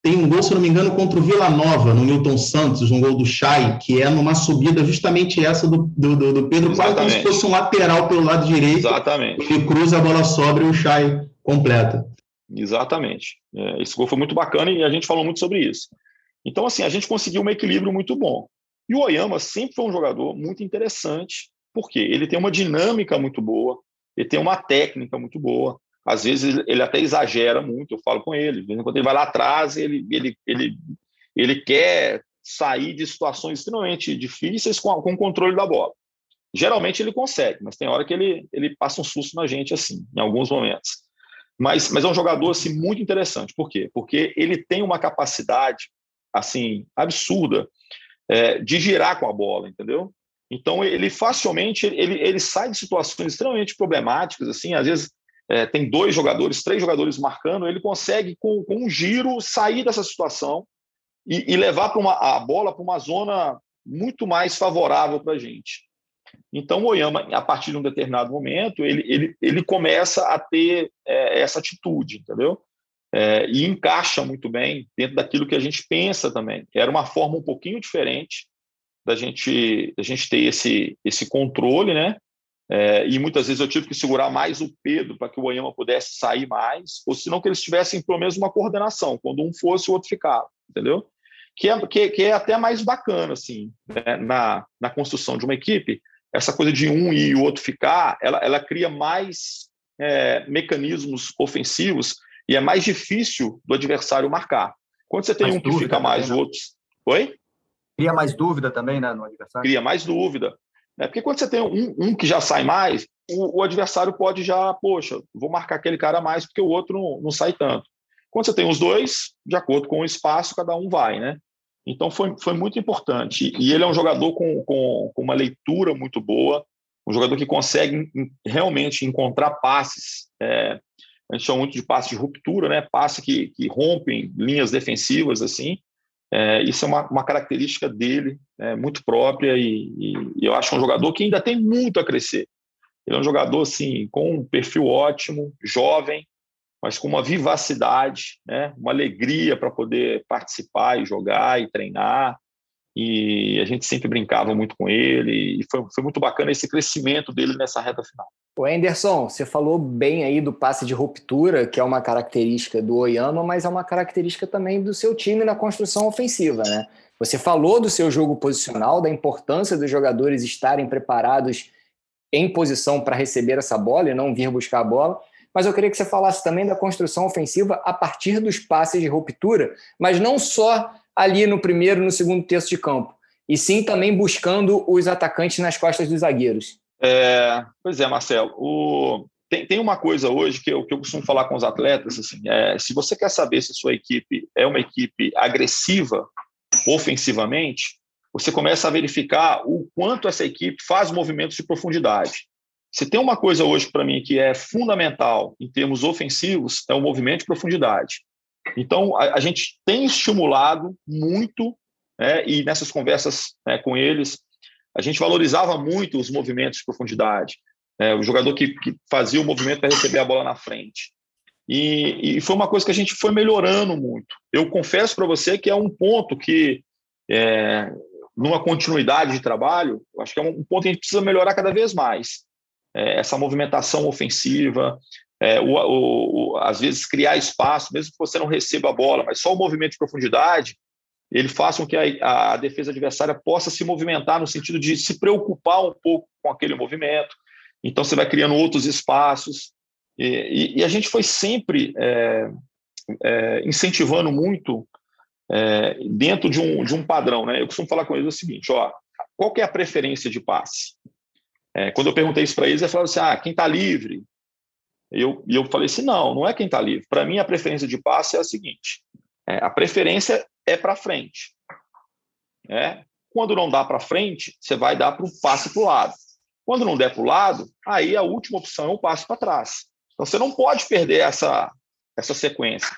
tem um gol, se não me engano, contra o Vila Nova, no Milton Santos, um gol do Chay, que é numa subida justamente essa do, do, do Pedro, quase como se fosse um lateral pelo lado direito. Exatamente. Ele cruza, a bola sobra e o Chay completa. Exatamente. É, esse gol foi muito bacana e a gente falou muito sobre isso. Então, assim, a gente conseguiu um equilíbrio muito bom. E o Oyama sempre foi um jogador muito interessante, porque ele tem uma dinâmica muito boa, ele tem uma técnica muito boa. Às vezes ele até exagera muito, eu falo com ele. Quando ele vai lá atrás, ele, ele, ele, ele quer sair de situações extremamente difíceis com, com o controle da bola. Geralmente ele consegue, mas tem hora que ele, ele passa um susto na gente, assim, em alguns momentos. Mas, mas é um jogador assim, muito interessante. Por quê? Porque ele tem uma capacidade assim absurda é, de girar com a bola, entendeu? Então, ele facilmente ele, ele sai de situações extremamente problemáticas, assim, às vezes é, tem dois jogadores, três jogadores marcando, ele consegue, com, com um giro, sair dessa situação e, e levar uma, a bola para uma zona muito mais favorável para a gente. Então, o Oyama, a partir de um determinado momento, ele, ele, ele começa a ter é, essa atitude, entendeu? É, e encaixa muito bem dentro daquilo que a gente pensa também. Era uma forma um pouquinho diferente, da gente, da gente ter esse, esse controle, né? É, e muitas vezes eu tive que segurar mais o Pedro para que o Oyama pudesse sair mais, ou senão que eles tivessem pelo menos uma coordenação, quando um fosse, o outro ficava, entendeu? Que é, que, que é até mais bacana, assim, né? na, na construção de uma equipe, essa coisa de um e o outro ficar, ela, ela cria mais é, mecanismos ofensivos e é mais difícil do adversário marcar. Quando você tem mais um que fica mais, também, né? outros. Oi? Cria mais dúvida também né, no adversário? Cria mais dúvida. Né? Porque quando você tem um, um que já sai mais, o, o, adversário pode já, poxa, vou marcar aquele cara mais porque o outro não, não sai tanto. Quando você tem os dois, de acordo com o espaço, cada um vai, né? Então foi, foi muito importante. E ele é um jogador com, com, com uma leitura muito boa, um jogador que consegue realmente encontrar passes. É, a gente chama muito de passes de ruptura, né? Passes que, que rompem linhas defensivas, assim. É, isso é uma, uma, característica dele, é, muito própria, e, e, e, eu acho um jogador que ainda tem muito a crescer. Ele é um jogador assim, com um perfil ótimo, jovem, mas com uma vivacidade, né, uma alegria para poder participar e jogar e treinar. E a gente sempre brincava muito com ele, e foi, foi muito bacana esse crescimento dele nessa reta final. O Anderson, você falou bem aí do passe de ruptura, que é uma característica do Oyama, mas é uma característica também do seu time na construção ofensiva, né? Você falou do seu jogo posicional, da importância dos jogadores estarem preparados em posição para receber essa bola e não vir buscar a bola, mas eu queria que você falasse também da construção ofensiva a partir dos passes de ruptura, mas não só ali no primeiro, no segundo terço de campo, e sim também buscando os atacantes nas costas dos zagueiros. É, pois é, Marcelo. O, tem, tem uma coisa hoje que eu, que eu costumo falar com os atletas, assim, é, se você quer saber se sua equipe é uma equipe agressiva ofensivamente, você começa a verificar o quanto essa equipe faz movimentos de profundidade. Se tem uma coisa hoje para mim que é fundamental em termos ofensivos, é o movimento de profundidade. Então, a, a gente tem estimulado muito, né, e nessas conversas né, com eles, a gente valorizava muito os movimentos de profundidade. É, o jogador que, que, fazia o movimento para receber a bola na frente. E, e, foi uma coisa que a gente foi melhorando muito. Eu confesso para você que é um ponto que, é, numa continuidade de trabalho, acho que é um ponto que a gente precisa melhorar cada vez mais. É, essa movimentação ofensiva, é, o, o, o, às vezes criar espaço, mesmo que você não receba a bola, mas só o movimento de profundidade, ele faz com que a, a defesa adversária possa se movimentar no sentido de se preocupar um pouco com aquele movimento. Então, você vai criando outros espaços. E, e, e a gente foi sempre é, é, incentivando muito é, dentro de um, de um padrão. Né? Eu costumo falar com eles o seguinte: ó, qual é a preferência de passe? É, quando eu perguntei isso para eles, eles falaram assim: ah, quem está livre. E eu, eu falei assim: não, não é quem está livre. Para mim, a preferência de passe é a seguinte: é, a preferência é para frente. É, quando não dá para frente, você vai dar para o passe para o lado. Quando não der para o lado, aí a última opção é um passo para trás. Então você não pode perder essa, essa sequência.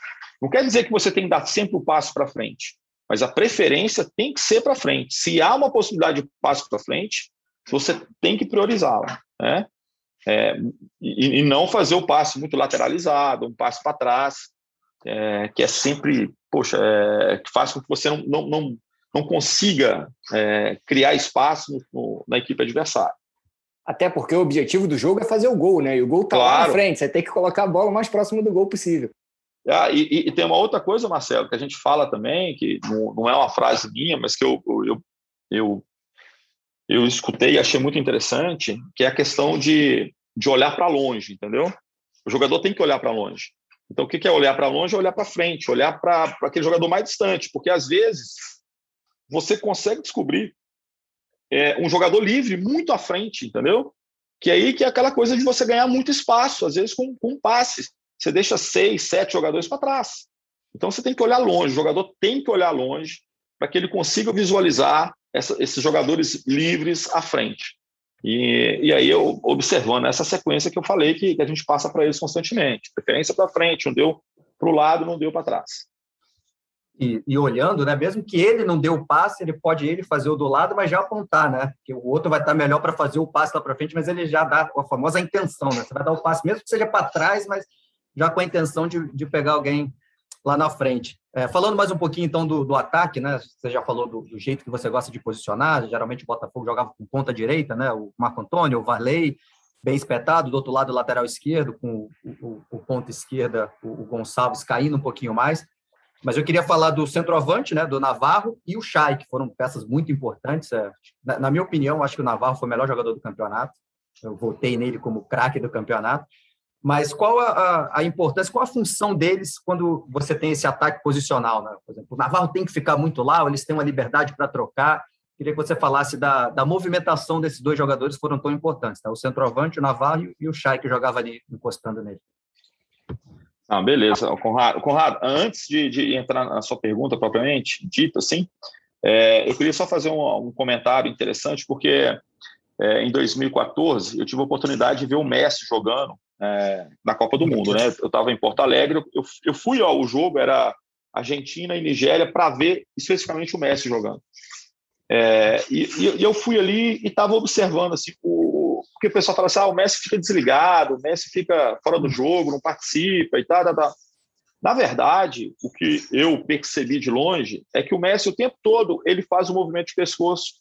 Não quer dizer que você tem que dar sempre o passo para frente, mas a preferência tem que ser para frente. Se há uma possibilidade de passo para frente, você tem que priorizá-la. Né? É, e, e, não fazer o passe muito lateralizado, um passo para trás, é, que é sempre, poxa, é, que faz com que você não, não, não, não consiga é, criar espaço no, no, na equipe adversária. Até porque o objetivo do jogo é fazer o gol, né? E o gol tá claro. lá na frente, você tem que colocar a bola o mais próximo do gol possível. Ah, e, e, tem uma outra coisa, Marcelo, que a gente fala também, que não, não é uma frase minha, mas que eu, eu, eu, eu escutei e achei muito interessante, que é a questão de, de olhar para longe, entendeu? O jogador tem que olhar para longe. Então, o que é olhar para longe? É olhar para frente, olhar para aquele jogador mais distante, porque às vezes você consegue descobrir é, um jogador livre muito à frente, entendeu? Que aí que é aquela coisa de você ganhar muito espaço, às vezes com, com passes. Você deixa seis, sete jogadores para trás. Então você tem que olhar longe, o jogador tem que olhar longe para que ele consiga visualizar essa, esses jogadores livres à frente. E, e aí eu observando essa sequência que eu falei que, que a gente passa para eles constantemente. Preferência para frente, não deu para o lado, não deu para trás e, e, olhando, né? Mesmo que ele não dê o passe, ele pode ele fazer o do lado, mas já apontar, né? Que o outro vai estar melhor para fazer o passe lá para frente, mas ele já dá a famosa intenção, né? Você vai dar o passe, mesmo que seja para trás, mas já com a intenção de, de pegar alguém lá na frente. É, falando mais um pouquinho então do, do ataque, né? Você já falou do, do, jeito que você gosta de posicionar. Geralmente o Botafogo jogava com ponta direita, né? O Marco Antônio, o Varley, bem espetado, do outro lado lateral esquerdo, com o, o, o ponta esquerda, o, o Gonçalves caindo um pouquinho mais. Mas eu queria falar do centroavante, né, do Navarro e o Chay, que foram peças muito importantes. É, na, na, minha opinião, acho que o Navarro foi o melhor jogador do campeonato. Eu votei nele como craque do campeonato. Mas qual a, a, a, importância, qual a função deles quando você tem esse ataque posicional? Né? Por exemplo, o Navarro tem que ficar muito lá, ou eles têm uma liberdade para trocar. Queria que você falasse da, da movimentação desses dois jogadores que foram tão importantes, né? o centroavante, o Navarro e o Chay, que jogava ali encostando nele. Ah, beleza. Conrado, Conrado antes de, de, entrar na sua pergunta propriamente dita, assim, é, eu queria só fazer um, um comentário interessante, porque é, em 2014 eu tive a oportunidade de ver o Messi jogando é, na Copa do Mundo, né? Eu estava em Porto Alegre, eu, eu fui ao jogo, era Argentina e Nigéria, para ver especificamente o Messi jogando. É, e, e, eu fui ali e estava observando assim, o, porque o pessoal fala assim: ah, o Messi fica desligado, o Messi fica fora do jogo, não participa e tal, tal, tal. Na verdade, o que eu percebi de longe é que o Messi o tempo todo ele faz o um movimento de pescoço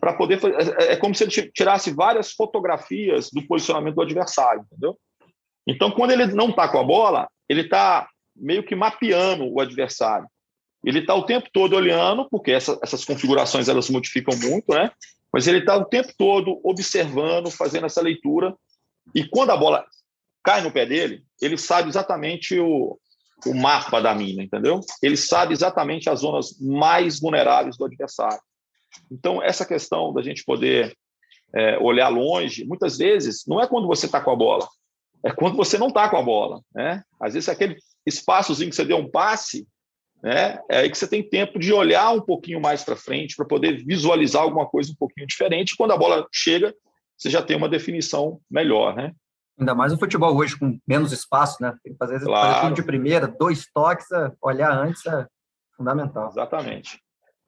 para poder fazer, é, é, é como se ele tirasse várias fotografias do posicionamento do adversário, entendeu? Então, quando ele não está com a bola, ele está meio que mapeando o adversário. Ele está o tempo todo olhando, porque essa, essas configurações elas modificam muito, né? Mas ele está o tempo todo observando, fazendo essa leitura. E quando a bola cai no pé dele, ele sabe exatamente o, o mapa da mina, entendeu? Ele sabe exatamente as zonas mais vulneráveis do adversário. Então, essa questão da gente poder é, olhar longe, muitas vezes, não é quando você está com a bola, é quando você não está com a bola. Né? Às vezes, aquele espaçozinho que você deu um passe, né? é aí que você tem tempo de olhar um pouquinho mais para frente, para poder visualizar alguma coisa um pouquinho diferente. Quando a bola chega, você já tem uma definição melhor. Né? Ainda mais o futebol hoje, com menos espaço, né? Tem que fazer, claro. fazer tudo de primeira, dois toques, é, olhar antes é fundamental. Exatamente.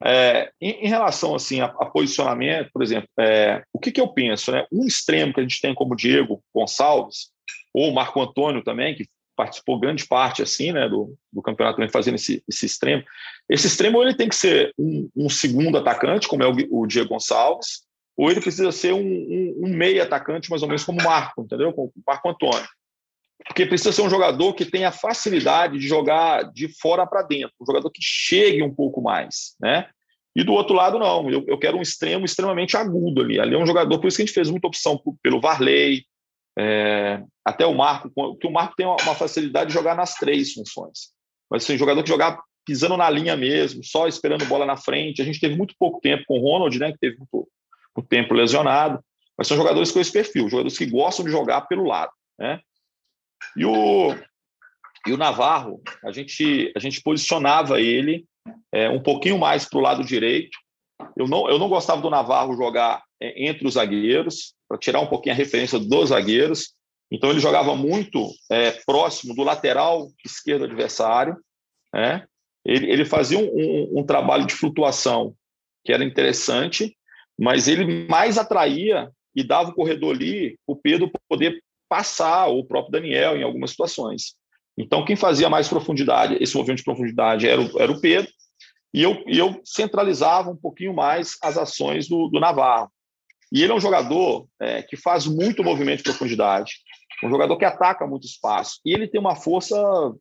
É, em, em, relação assim a, a, posicionamento, por exemplo, é, o que, que eu penso, né? Um extremo que a gente tem como Diego Gonçalves ou Marco Antônio também, que participou grande parte assim, né, do, do campeonato também fazendo esse, esse extremo. Esse extremo ele tem que ser um, um segundo atacante, como é o, o, Diego Gonçalves, ou ele precisa ser um, um, um meio atacante, mais ou menos como o Marco, entendeu? Como o Marco Antônio. Porque precisa ser um jogador que tenha facilidade de jogar de fora para dentro, um jogador que chegue um pouco mais, né? E do outro lado, não. Eu, eu quero um extremo extremamente agudo ali. Ali é um jogador, por isso que a gente fez muita opção pelo Varley, é, até o Marco, que o Marco tem uma facilidade de jogar nas três funções. Mas assim, jogador que jogar pisando na linha mesmo, só esperando bola na frente. A gente teve muito pouco tempo com o Ronald, né, que teve muito, muito tempo lesionado. Mas são jogadores com esse perfil, jogadores que gostam de jogar pelo lado. Né? E o, e o Navarro, a gente, a gente posicionava ele é, um pouquinho mais para o lado direito. Eu não, eu não gostava do Navarro jogar é, entre os zagueiros, para tirar um pouquinho a referência dos zagueiros. Então ele jogava muito é, próximo do lateral esquerdo adversário. Né? Ele, ele fazia um, um, um trabalho de flutuação que era interessante, mas ele mais atraía e dava o corredor ali o Pedro poder passar, o próprio Daniel, em algumas situações. Então, quem fazia mais profundidade, esse movimento de profundidade, era o, era o Pedro, e eu, eu centralizava um pouquinho mais as ações do, do Navarro. E ele é um jogador é, que faz muito movimento de profundidade, um jogador que ataca muito espaço, e ele tem uma força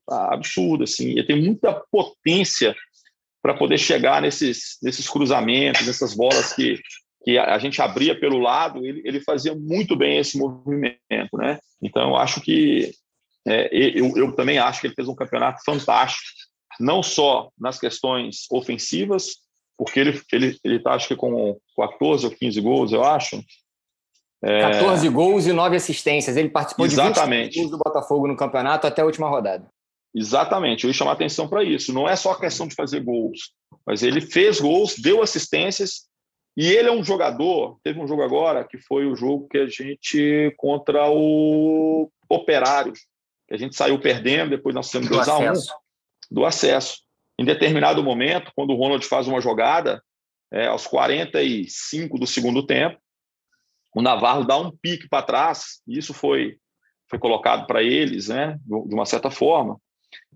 ah, absurda, assim, ele tem muita potência para poder chegar nesses, nesses cruzamentos, nessas bolas que, que a gente abria pelo lado, ele, ele fazia muito bem esse movimento, né? Então, eu acho que é, eu, eu também acho que ele fez um campeonato fantástico, não só nas questões ofensivas, porque ele ele ele está acho que com 14 ou 15 gols, eu acho. É... 14 gols e 9 assistências. Ele participou Exatamente. de 20 gols do Botafogo no campeonato até a última rodada. Exatamente, eu ia chamar atenção para isso. Não é só questão de fazer gols, mas ele fez gols, deu assistências e ele é um jogador. Teve um jogo agora que foi o jogo que a gente contra o Operário, que a gente saiu perdendo, depois nós fizemos 2 a 1 um, do acesso. Em determinado momento, quando o Ronald faz uma jogada, é, aos 45 do segundo tempo, o Navarro dá um pique para trás, e isso foi, foi colocado para eles, né, de uma certa forma.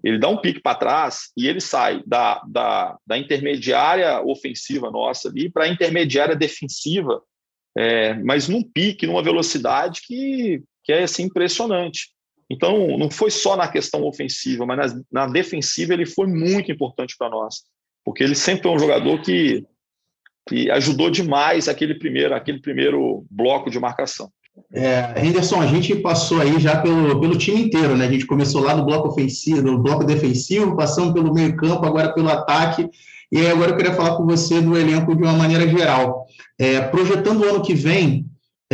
Ele dá um pique para trás e ele sai da, da, da intermediária ofensiva nossa ali para a intermediária defensiva, é, mas num pique, numa velocidade que, que é assim, impressionante. Então, não foi só na questão ofensiva, mas na, na defensiva ele foi muito importante para nós, porque ele sempre foi um jogador que, que ajudou demais aquele primeiro, aquele primeiro bloco de marcação. É, Henderson, a gente passou aí já pelo, pelo time inteiro, né? A gente começou lá do bloco ofensivo, do bloco defensivo, passamos pelo meio campo, agora pelo ataque, e agora eu queria falar com você do elenco de uma maneira geral. É, projetando o ano que vem,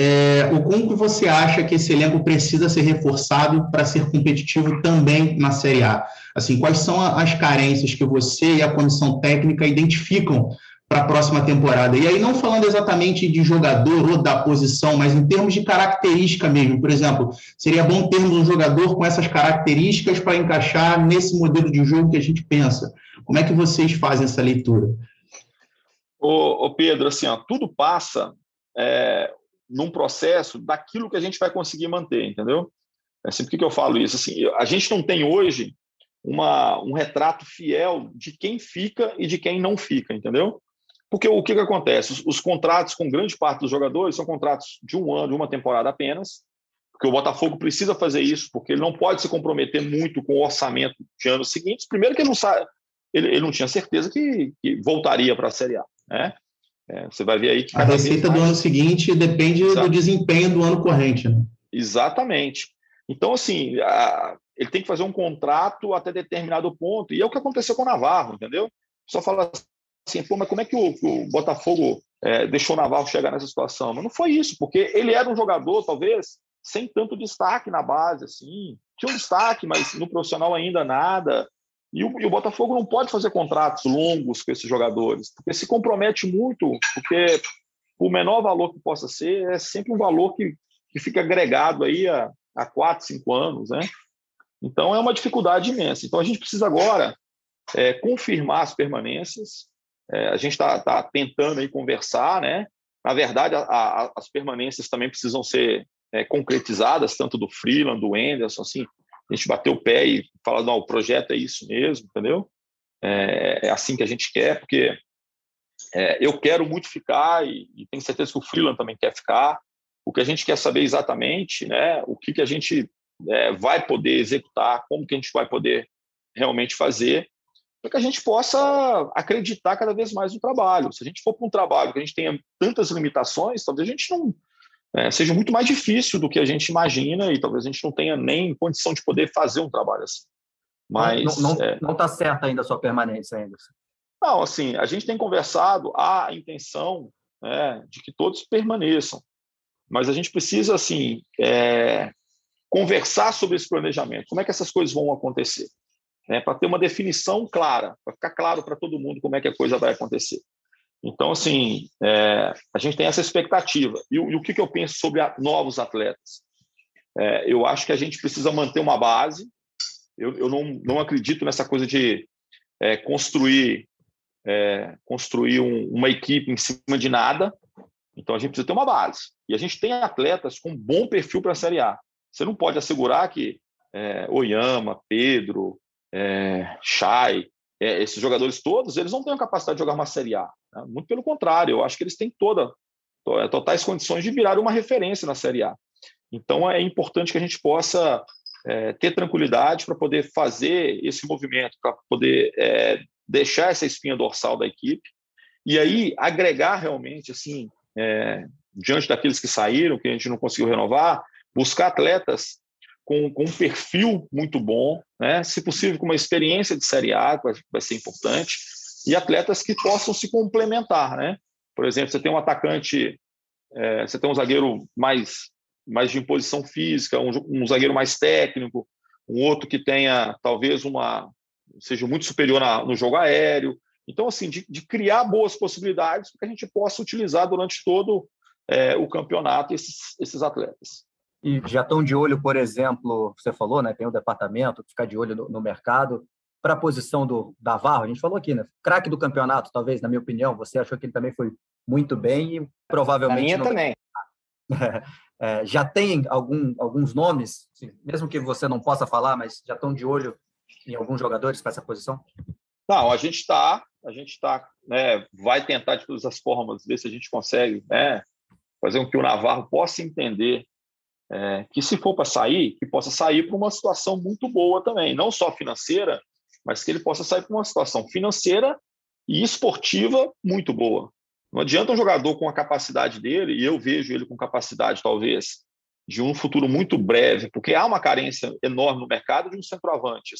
é, o como que você acha que esse elenco precisa ser reforçado para ser competitivo também na Série A? Assim, quais são as carências que você e a comissão técnica identificam para a próxima temporada? E aí, não falando exatamente de jogador ou da posição, mas em termos de característica mesmo. Por exemplo, seria bom termos um jogador com essas características para encaixar nesse modelo de jogo que a gente pensa. Como é que vocês fazem essa leitura? Ô Pedro, assim, ó, tudo passa é, num processo daquilo que a gente vai conseguir manter, entendeu? Assim, por que, que eu falo isso? Assim, a gente não tem hoje uma, um retrato fiel de quem fica e de quem não fica, entendeu? Porque o que, que acontece? Os, os, contratos com grande parte dos jogadores são contratos de um ano, de uma temporada apenas, porque o Botafogo precisa fazer isso, porque ele não pode se comprometer muito com o orçamento de anos seguintes. Primeiro que ele não sabe, ele, ele não tinha certeza que, que voltaria para a Série A, né? É, você vai ver aí que. A receita mais... do ano seguinte depende Exato. do desempenho do ano corrente. Né? Exatamente. Então, assim, a... ele tem que fazer um contrato até determinado ponto. E é o que aconteceu com o Navarro, entendeu? Só fala assim, pô, mas como é que o, o Botafogo é, deixou o Navarro chegar nessa situação? Mas não foi isso, porque ele era um jogador, talvez, sem tanto destaque na base, assim. Tinha um destaque, mas no profissional ainda nada. E o, e o, Botafogo não pode fazer contratos longos com esses jogadores, porque se compromete muito, porque o menor valor que possa ser é sempre um valor que, que fica agregado aí a, a quatro, cinco anos, né? Então é uma dificuldade imensa. Então a gente precisa agora é, confirmar as permanências. É, a gente está tá tentando aí conversar, né? Na verdade, a, a, as permanências também precisam ser é, concretizadas, tanto do Freeland, do Anderson, assim, a gente bateu o pé e falar, não, o projeto é isso mesmo, entendeu? É, é assim que a gente quer, porque é, eu quero muito ficar e, e, tenho certeza que o Freeland também quer ficar. O que a gente quer saber exatamente, né, o que, que a gente é, vai poder executar, como que a gente vai poder realmente fazer, para que a gente possa acreditar cada vez mais no trabalho. Se a gente for para um trabalho que a gente tenha tantas limitações, talvez a gente não é, seja muito mais difícil do que a gente imagina e talvez a gente não tenha nem condição de poder fazer um trabalho assim. Mas não está é, não tá certa ainda a sua permanência ainda. Não, assim, a gente tem conversado a intenção né, de que todos permaneçam, mas a gente precisa assim é, conversar sobre esse planejamento. Como é que essas coisas vão acontecer? Né, para ter uma definição clara, para ficar claro para todo mundo como é que a coisa vai acontecer. Então, assim, é, a gente tem essa expectativa. E, e o que, que, eu penso sobre a, novos atletas? É, eu acho que a gente precisa manter uma base. Eu, eu não, não acredito nessa coisa de é, construir é, construir um, uma equipe em cima de nada. Então, a gente precisa ter uma base. E a gente tem atletas com bom perfil para a Série A. Você não pode assegurar que é, Oyama, Pedro, é, Chay, é, esses jogadores todos, eles não têm a capacidade de jogar uma Série A. Né? Muito pelo contrário, eu acho que eles têm toda, é, totais condições de virar uma referência na Série A. Então é importante que a gente possa é, ter tranquilidade para poder fazer esse movimento, para poder é, deixar essa espinha dorsal da equipe e aí agregar realmente assim é, diante daqueles que saíram, que a gente não conseguiu renovar, buscar atletas com, com um perfil muito bom, né? se possível com uma experiência de Série A, vai, vai ser importante, e atletas que possam se complementar. Né? Por exemplo, você tem um atacante, é, você tem um zagueiro mais, mais de imposição física, um, um zagueiro mais técnico, um outro que tenha talvez uma seja muito superior na, no jogo aéreo. Então, assim, de, de criar boas possibilidades para que a gente possa utilizar durante todo é, o campeonato esses, esses atletas. E já estão de olho, por exemplo, você falou, né? Tem o departamento, ficar de olho no, no mercado. Para a posição do Navarro, a gente falou aqui, né? Craque do campeonato, talvez, na minha opinião. Você achou que ele também foi muito bem e provavelmente. minha não... também. É, já tem algum, alguns nomes, mesmo que você não possa falar, mas já estão de olho em alguns jogadores para essa posição? Não, a gente está, a gente está, né, vai tentar de todas as formas ver se a gente consegue, né, fazer com que o Navarro possa entender é, que se for para sair, que possa sair para uma situação muito boa também, não só financeira, mas que ele possa sair para uma situação financeira e esportiva muito boa. Não adianta um jogador com a capacidade dele, e eu vejo ele com capacidade, talvez, de um futuro muito breve, porque há uma carência enorme no mercado de um centroavante.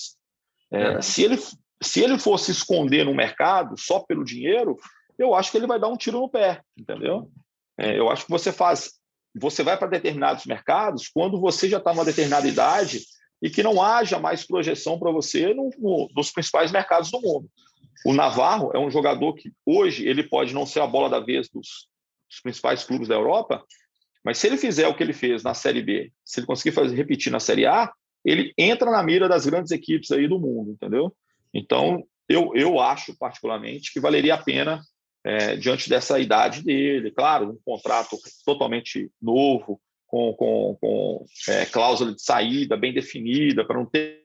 É, é. Se, ele, se ele fosse esconder no mercado só pelo dinheiro, eu acho que ele vai dar um tiro no pé, entendeu? É, eu acho que você faz você vai para determinados mercados quando você já está numa determinada idade e que não haja mais projeção para você no, no, nos principais mercados do mundo. O Navarro é um jogador que hoje ele pode não ser a bola da vez dos, dos principais clubes da Europa, mas se ele fizer o que ele fez na Série B, se ele conseguir fazer, repetir na Série A, ele entra na mira das grandes equipes aí do mundo, entendeu? Então, eu, eu acho particularmente que valeria a pena é, diante dessa idade dele. Claro, um contrato totalmente novo, com, com, com é, cláusula de saída bem definida, para não ter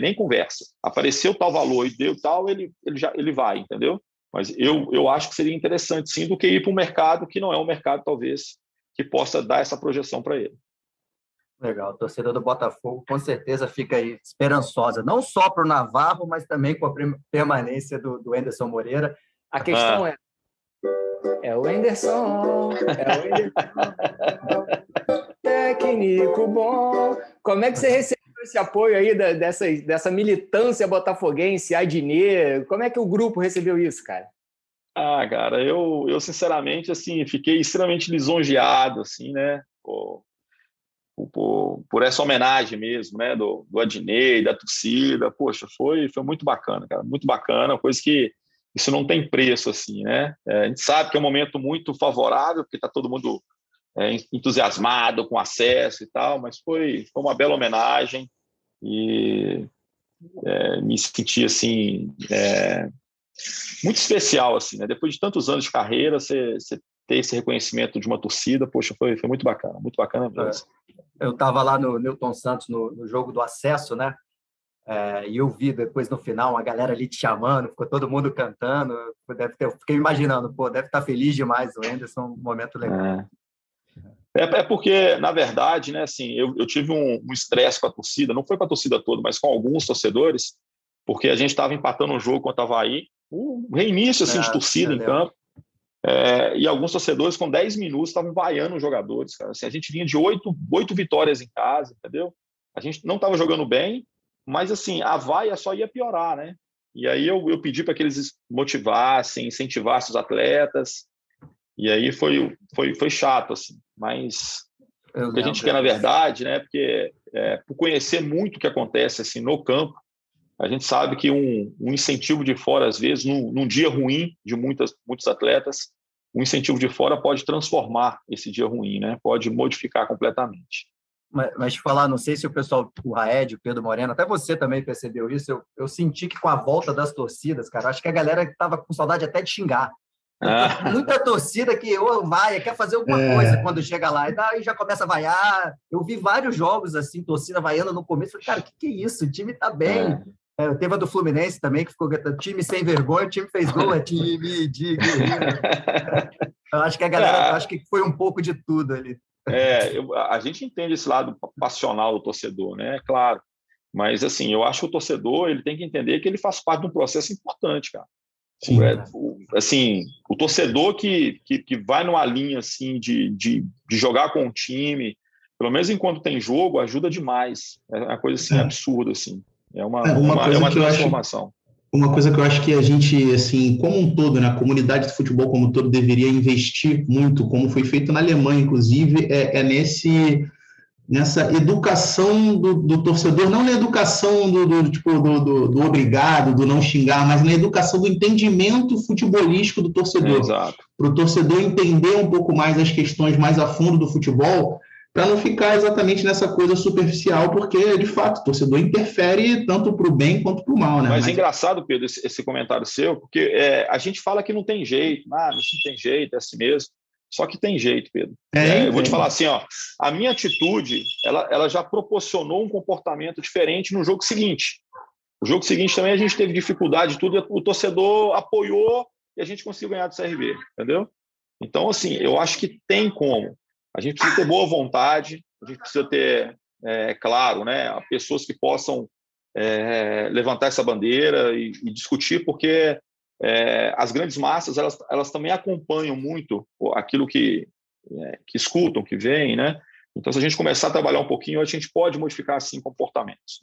nem conversa. Apareceu tal valor e deu tal, ele, ele, já, ele vai, entendeu? Mas eu, eu acho que seria interessante, sim, do que ir para um mercado que não é um mercado, talvez, que possa dar essa projeção para ele. Legal, a torcida do Botafogo com certeza fica aí esperançosa, não só para o Navarro, mas também com a permanência do, do Anderson Moreira. A questão ah. é, é o Enderson, é o Enderson, técnico bom. Como é que você recebeu esse apoio aí da, dessa, dessa militância botafoguense, Adnê? Como é que o grupo recebeu isso, cara? Ah, cara, eu, eu sinceramente, assim, fiquei extremamente lisonjeado, assim, né? O, por, por, essa homenagem mesmo, né, do, do Adnei, da torcida, poxa, foi, foi muito bacana, cara, muito bacana, coisa que isso não tem preço, assim, né, é, a gente sabe que é um momento muito favorável, porque está todo mundo é, entusiasmado com acesso e tal, mas foi, foi uma bela homenagem e é, me senti, assim, é, muito especial, assim, né, depois de tantos anos de carreira, você, você ter esse reconhecimento de uma torcida, poxa, foi, foi muito bacana, muito bacana mesmo. É. Eu estava lá no Newton Santos, no, no, jogo do acesso, né? É, e eu vi depois no final uma galera ali te chamando, ficou todo mundo cantando. Deve ter, fiquei imaginando, pô, deve estar tá feliz demais o Anderson, um momento legal. É. É, é porque, na verdade, né, assim, eu, eu tive um estresse um com a torcida, não foi com a torcida toda, mas com alguns torcedores, porque a gente estava empatando um jogo contra o Havaí, um reinício assim, é, de torcida em campo, é, e alguns torcedores, com 10 minutos, estavam vaiando os jogadores. Cara. Assim, a gente vinha de oito vitórias em casa, entendeu? A gente não estava jogando bem, mas assim, a vaia só ia piorar, né? E aí eu, eu pedi para que eles motivassem, incentivassem os atletas. E aí foi, foi, foi chato, assim. Mas o que a gente quer, na verdade, né? Porque é, por conhecer muito o que acontece assim, no campo, a gente sabe que um, um incentivo de fora, às vezes, num, num, dia ruim de muitas, muitos atletas, um incentivo de fora pode transformar esse dia ruim, né? Pode modificar completamente. Mas, falar, não sei se o pessoal, o Raed, o Pedro Moreno, até você também percebeu isso. Eu, eu senti que com a volta das torcidas, cara, acho que a galera estava com saudade até de xingar. Ah. Muita torcida que ou vai, quer fazer alguma é. coisa quando chega lá, e daí já começa a vaiar. Eu vi vários jogos assim, torcida vaiando no começo. Falei, cara, o que, que é isso? O time tá bem. É. É, teve a do Fluminense também, que ficou time sem vergonha, o time fez gol, é time de guerreiro. Eu acho que a galera, é, acho que foi um pouco de tudo ali. É, eu, a gente entende esse lado passional do torcedor, né? Claro. Mas, assim, eu acho que o torcedor ele tem que entender que ele faz parte de um processo importante, cara. Sim, é, assim, o torcedor que, que, que, vai numa linha assim de, de, de, jogar com o time, pelo menos enquanto tem jogo, ajuda demais. É uma coisa assim, é. absurda, assim. É uma, é, uma, uma, é uma transformação. Uma coisa que eu acho que a gente, assim, como um todo, né, a comunidade de futebol como um todo deveria investir muito, como foi feito na Alemanha, inclusive, é, é nesse nessa educação do, do, torcedor, não na educação do, do tipo do, do, do, obrigado, do não xingar, mas na educação do entendimento futebolístico do torcedor. Para o torcedor entender um pouco mais as questões mais a fundo do futebol, para não ficar exatamente nessa coisa superficial, porque, de fato, o torcedor interfere tanto para o bem quanto para o mal. Né? Mas, Mas é engraçado, Pedro, esse, esse comentário seu, porque é, a gente fala que não tem jeito, ah, não tem jeito, é assim mesmo. Só que tem jeito, Pedro. É, é, eu vou te falar assim, ó, a minha atitude, ela, ela já proporcionou um comportamento diferente no jogo seguinte. O jogo seguinte também a gente teve dificuldade, tudo, o torcedor apoiou e a gente conseguiu ganhar do CRB, entendeu? Então, assim, eu acho que tem como. A gente precisa ter boa vontade, a gente precisa ter, é, claro, né, pessoas que possam é, levantar essa bandeira e, e discutir, porque é, as grandes massas elas, elas também acompanham muito aquilo que, é, que escutam, que veem, né? Então, se a gente começar a trabalhar um pouquinho, a gente pode modificar, assim, comportamentos.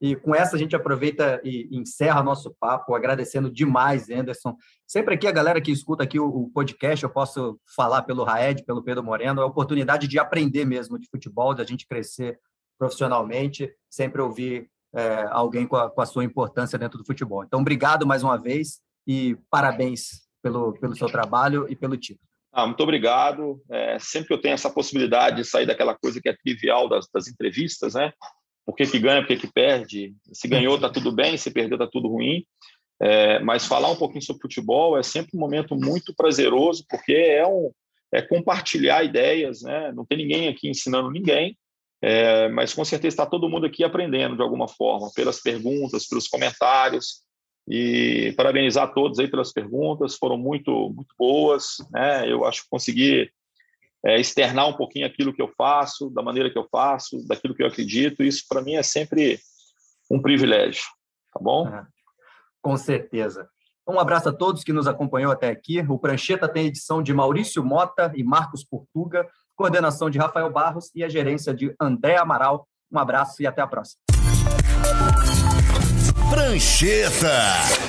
E com essa, a gente aproveita e encerra nosso papo, agradecendo demais, Anderson. Sempre aqui, a galera que escuta aqui o, podcast, eu posso falar pelo Raed, pelo Pedro Moreno, é a oportunidade de aprender mesmo de futebol, da gente crescer profissionalmente, sempre ouvir é, alguém com a, com a sua importância dentro do futebol. Então, obrigado mais uma vez e parabéns pelo, pelo seu trabalho e pelo título. Ah, muito obrigado. É, sempre que eu tenho essa possibilidade de sair daquela coisa que é trivial das, das entrevistas, né? Por que, que ganha, por que, que perde? Se ganhou, está tudo bem, se perdeu, está tudo ruim. É, mas falar um pouquinho sobre futebol é sempre um momento muito prazeroso, porque é, um, é compartilhar ideias, né? Não tem ninguém aqui ensinando ninguém, é, mas com certeza está todo mundo aqui aprendendo de alguma forma, pelas perguntas, pelos comentários, e parabenizar todos aí pelas perguntas, foram muito, muito boas, né? Eu acho que consegui é, externar um pouquinho aquilo que eu faço, da maneira que eu faço, daquilo que eu acredito. Isso para mim é sempre um privilégio, tá bom? com certeza. Um abraço a todos que nos acompanhou até aqui. O Prancheta tem edição de Maurício Mota e Marcos Portuga, coordenação de Rafael Barros e a gerência de André Amaral. Um abraço e até a próxima. Prancheta.